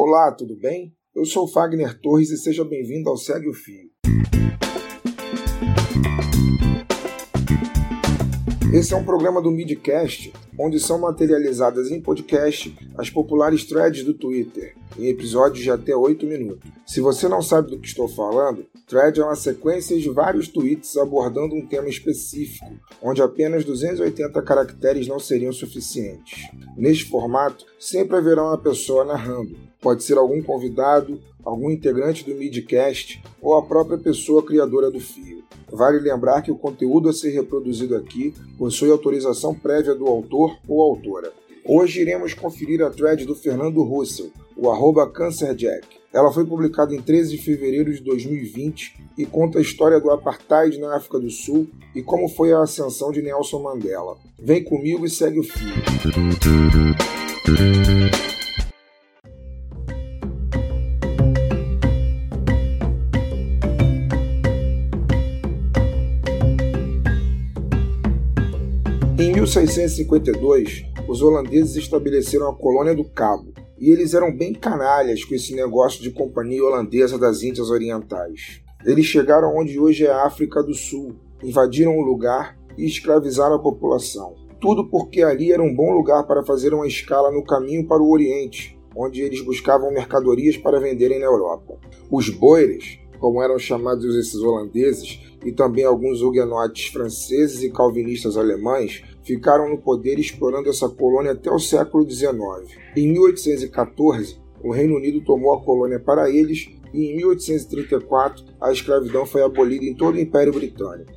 Olá, tudo bem? Eu sou Fagner Torres e seja bem-vindo ao Segue o Fio. Esse é um programa do Midcast, onde são materializadas em podcast as populares threads do Twitter, em episódios de até 8 minutos. Se você não sabe do que estou falando, thread é uma sequência de vários tweets abordando um tema específico, onde apenas 280 caracteres não seriam suficientes. Neste formato, sempre haverá uma pessoa narrando, Pode ser algum convidado, algum integrante do Midcast ou a própria pessoa criadora do fio. Vale lembrar que o conteúdo a ser reproduzido aqui possui autorização prévia do autor ou autora. Hoje iremos conferir a thread do Fernando Russell, o arroba CancerJack. Ela foi publicada em 13 de fevereiro de 2020 e conta a história do apartheid na África do Sul e como foi a ascensão de Nelson Mandela. Vem comigo e segue o fio. Em 1652, os holandeses estabeleceram a colônia do Cabo, e eles eram bem canalhas com esse negócio de companhia holandesa das Índias Orientais. Eles chegaram onde hoje é a África do Sul, invadiram o lugar e escravizaram a população. Tudo porque ali era um bom lugar para fazer uma escala no caminho para o Oriente, onde eles buscavam mercadorias para venderem na Europa. Os boeres, como eram chamados esses holandeses, e também alguns huguenotes franceses e calvinistas alemães ficaram no poder explorando essa colônia até o século XIX. Em 1814, o Reino Unido tomou a colônia para eles e em 1834 a escravidão foi abolida em todo o Império Britânico.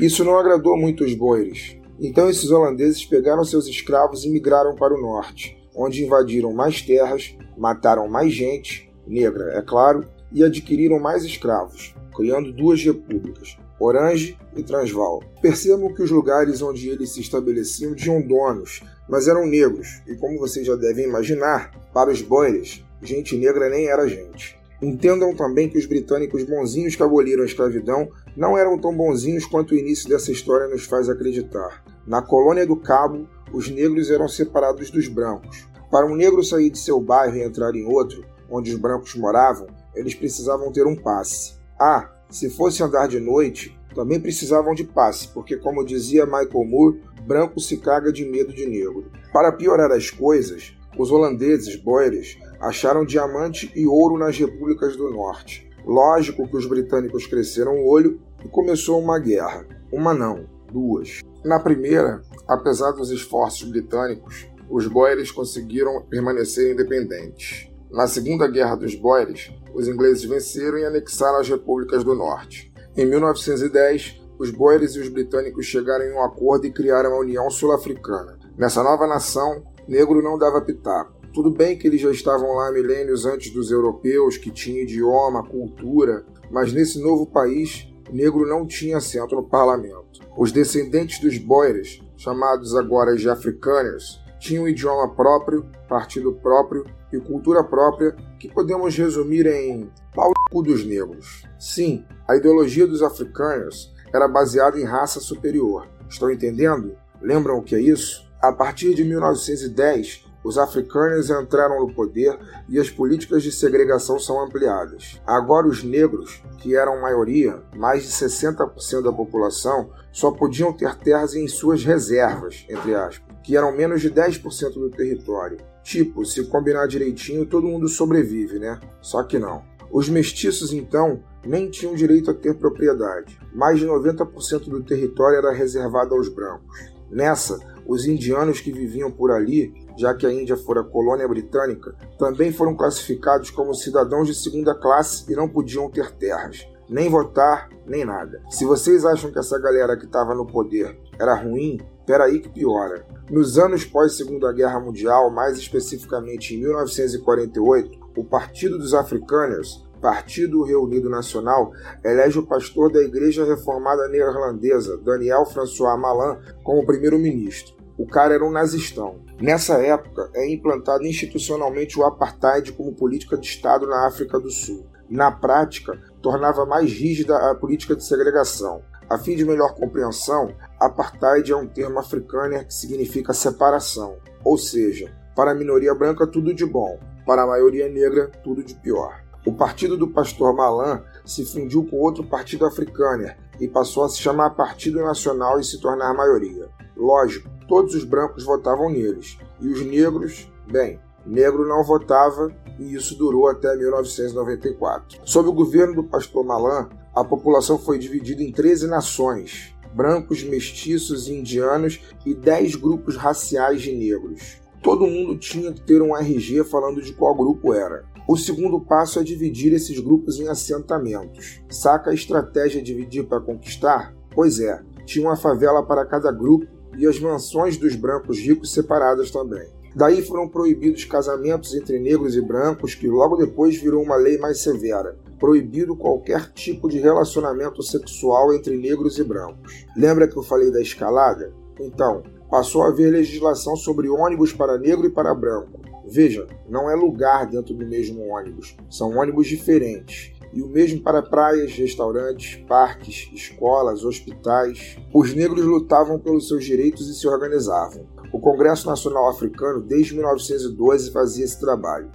Isso não agradou muito os boeres. Então esses holandeses pegaram seus escravos e migraram para o norte, onde invadiram mais terras, mataram mais gente, negra, é claro, e adquiriram mais escravos, criando duas repúblicas, Orange e Transvaal. Percebam que os lugares onde eles se estabeleciam tinham donos, mas eram negros, e como vocês já devem imaginar, para os boeres, gente negra nem era gente. Entendam também que os britânicos bonzinhos que aboliram a escravidão não eram tão bonzinhos quanto o início dessa história nos faz acreditar. Na colônia do Cabo, os negros eram separados dos brancos. Para um negro sair de seu bairro e entrar em outro, onde os brancos moravam, eles precisavam ter um passe. Ah, se fosse andar de noite, também precisavam de passe, porque, como dizia Michael Moore, branco se caga de medo de negro. Para piorar as coisas, os holandeses, boeres, acharam diamante e ouro nas repúblicas do norte. Lógico que os britânicos cresceram o olho e começou uma guerra. Uma não, duas. Na primeira, apesar dos esforços britânicos, os boeres conseguiram permanecer independentes. Na Segunda Guerra dos Boeres, os ingleses venceram e anexaram as repúblicas do norte. Em 1910, os boeres e os britânicos chegaram em um acordo e criaram a União Sul-Africana. Nessa nova nação, negro não dava pitaco. Tudo bem que eles já estavam lá milênios antes dos europeus, que tinham idioma, cultura, mas nesse novo país, negro não tinha assento no parlamento. Os descendentes dos boeres, chamados agora de afrikaners, tinham um idioma próprio, partido próprio e cultura própria que podemos resumir em pau dos negros. Sim, a ideologia dos africanos era baseada em raça superior. Estão entendendo? Lembram o que é isso? A partir de 1910, os africanos entraram no poder e as políticas de segregação são ampliadas. Agora, os negros, que eram maioria, mais de 60% da população, só podiam ter terras em suas reservas, entre aspas, que eram menos de 10% do território. Tipo, se combinar direitinho, todo mundo sobrevive, né? Só que não. Os mestiços, então, nem tinham direito a ter propriedade. Mais de 90% do território era reservado aos brancos. Nessa, os indianos que viviam por ali, já que a Índia fora colônia britânica, também foram classificados como cidadãos de segunda classe e não podiam ter terras, nem votar, nem nada. Se vocês acham que essa galera que estava no poder era ruim, peraí que piora. Nos anos pós Segunda Guerra Mundial, mais especificamente em 1948, o Partido dos Afrikaners Partido Reunido Nacional elege o pastor da Igreja Reformada Neerlandesa, Daniel François Malan, como primeiro-ministro. O cara era um nazistão. Nessa época, é implantado institucionalmente o apartheid como política de Estado na África do Sul. Na prática, tornava mais rígida a política de segregação. A fim de melhor compreensão, apartheid é um termo africano que significa separação, ou seja, para a minoria branca tudo de bom, Para a maioria negra, tudo de pior. O partido do pastor Malan se fundiu com outro partido africano e passou a se chamar Partido Nacional e se tornar maioria. Lógico, todos os brancos votavam neles, e os negros, bem, negro não votava e isso durou até 1994. Sob o governo do pastor Malan, a população foi dividida em 13 nações, brancos, mestiços, indianos e 10 grupos raciais de negros. Todo mundo tinha que ter um RG falando de qual grupo era. O segundo passo é dividir esses grupos em assentamentos. Saca a estratégia dividir para conquistar? Pois é, tinha uma favela para cada grupo e as mansões dos brancos ricos separadas também. Daí foram proibidos casamentos entre negros e brancos, que logo depois virou uma lei mais severa. Proibido qualquer tipo de relacionamento sexual entre negros e brancos. Lembra que eu falei da escalada? Então, passou a haver legislação sobre ônibus para negro e para branco. Veja, não é lugar dentro do mesmo ônibus, são ônibus diferentes e o mesmo para praias, restaurantes, parques, escolas, hospitais. Os negros lutavam pelos seus direitos e se organizavam. O Congresso Nacional Africano, desde 1912, fazia esse trabalho.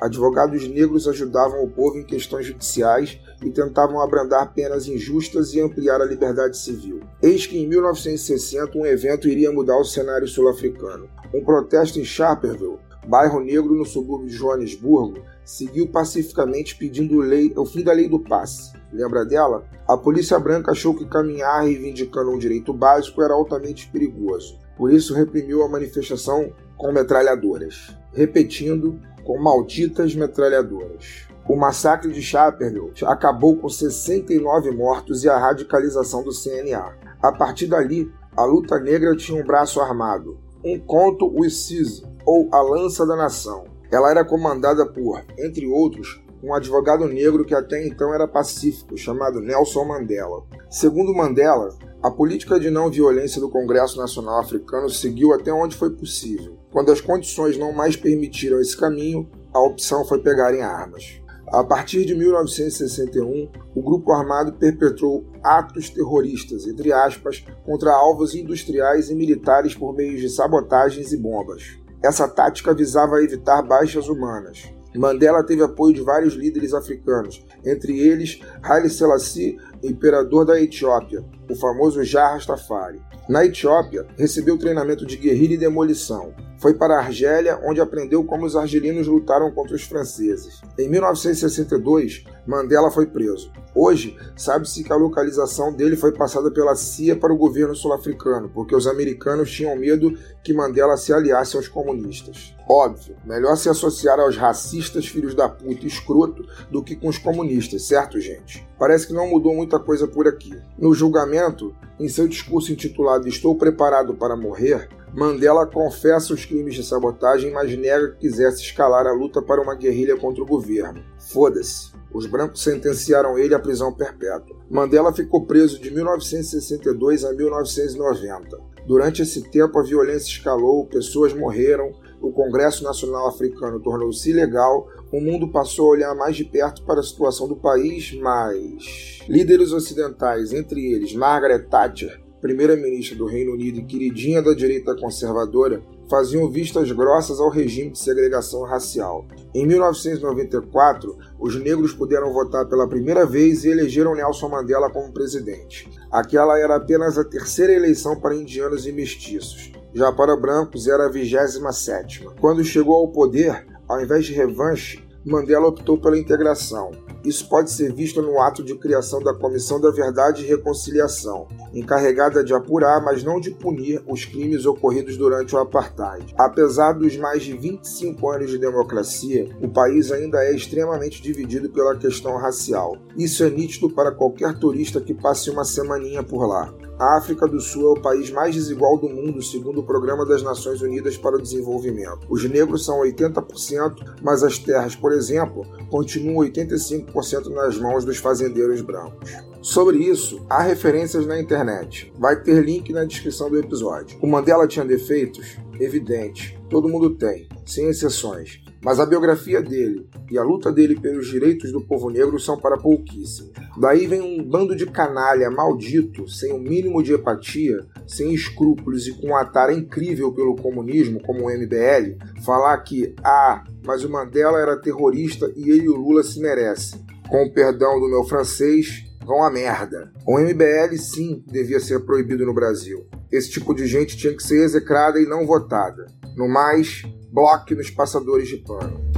Advogados negros ajudavam o povo em questões judiciais e tentavam abrandar penas injustas e ampliar a liberdade civil. Eis que em 1960 um evento iria mudar o cenário sul-africano. Um protesto em Sharperville, bairro negro no subúrbio de Joanesburgo, seguiu pacificamente pedindo lei, o fim da lei do passe. Lembra dela? A polícia branca achou que caminhar reivindicando um direito básico era altamente perigoso. Por isso reprimiu a manifestação com metralhadoras. Repetindo, com malditas metralhadoras. O massacre de Chaperville acabou com 69 mortos e a radicalização do CNA. A partir dali, a luta negra tinha um braço armado, um conto o ICIS, ou a Lança da Nação. Ela era comandada por, entre outros, um advogado negro que até então era pacífico, chamado Nelson Mandela. Segundo Mandela, a política de não violência do Congresso Nacional Africano seguiu até onde foi possível. Quando as condições não mais permitiram esse caminho, a opção foi pegar em armas. A partir de 1961, o grupo armado perpetrou atos terroristas, entre aspas, contra alvos industriais e militares por meio de sabotagens e bombas. Essa tática visava evitar baixas humanas. Mandela teve apoio de vários líderes africanos, entre eles Haile Selassie, imperador da Etiópia, o famoso Jah Rastafari. Na Etiópia, recebeu treinamento de guerrilha e demolição. Foi para a Argélia, onde aprendeu como os argelinos lutaram contra os franceses. Em 1962, Mandela foi preso. Hoje, sabe-se que a localização dele foi passada pela CIA para o governo sul-africano, porque os americanos tinham medo que Mandela se aliasse aos comunistas. Óbvio, melhor se associar aos racistas filhos da puta escroto do que com os comunistas, certo, gente? Parece que não mudou muita coisa por aqui. No julgamento, em seu discurso intitulado Estou preparado para morrer, Mandela confessa os crimes de sabotagem, mas nega que quisesse escalar a luta para uma guerrilha contra o governo. Foda-se. Os brancos sentenciaram ele à prisão perpétua. Mandela ficou preso de 1962 a 1990. Durante esse tempo, a violência escalou, pessoas morreram, o Congresso Nacional Africano tornou-se ilegal, o mundo passou a olhar mais de perto para a situação do país, mas líderes ocidentais, entre eles Margaret Thatcher, primeira-ministra do Reino Unido e queridinha da direita conservadora, faziam vistas grossas ao regime de segregação racial. Em 1994, os negros puderam votar pela primeira vez e elegeram Nelson Mandela como presidente. Aquela era apenas a terceira eleição para indianos e mestiços. Já para brancos era a 27. Quando chegou ao poder, ao invés de revanche, Mandela optou pela integração. Isso pode ser visto no ato de criação da Comissão da Verdade e Reconciliação, encarregada de apurar, mas não de punir, os crimes ocorridos durante o apartheid. Apesar dos mais de 25 anos de democracia, o país ainda é extremamente dividido pela questão racial. Isso é nítido para qualquer turista que passe uma semaninha por lá. A África do Sul é o país mais desigual do mundo, segundo o Programa das Nações Unidas para o Desenvolvimento. Os negros são 80%, mas as terras, por exemplo, continuam 85% nas mãos dos fazendeiros brancos. Sobre isso, há referências na internet. Vai ter link na descrição do episódio. O Mandela tinha defeitos? Evidente. Todo mundo tem, sem exceções. Mas a biografia dele e a luta dele pelos direitos do povo negro são para pouquíssimos. Daí vem um bando de canalha maldito, sem o um mínimo de empatia, sem escrúpulos e com uma tara incrível pelo comunismo, como o MBL, falar que, ah, mas o Mandela era terrorista e ele e o Lula se merecem. Com o perdão do meu francês, vão a merda. O MBL sim devia ser proibido no Brasil. Esse tipo de gente tinha que ser execrada e não votada. No mais, bloque nos passadores de pano.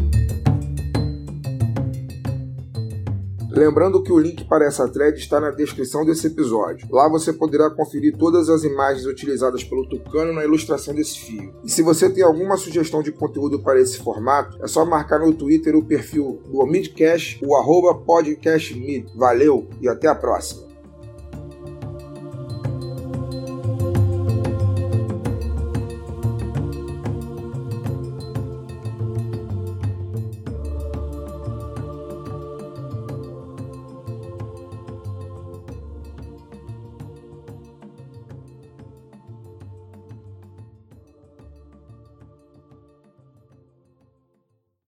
Lembrando que o link para essa thread está na descrição desse episódio. Lá você poderá conferir todas as imagens utilizadas pelo Tucano na ilustração desse fio. E se você tem alguma sugestão de conteúdo para esse formato, é só marcar no Twitter o perfil do Midcast, o arroba podcastmid. Valeu e até a próxima!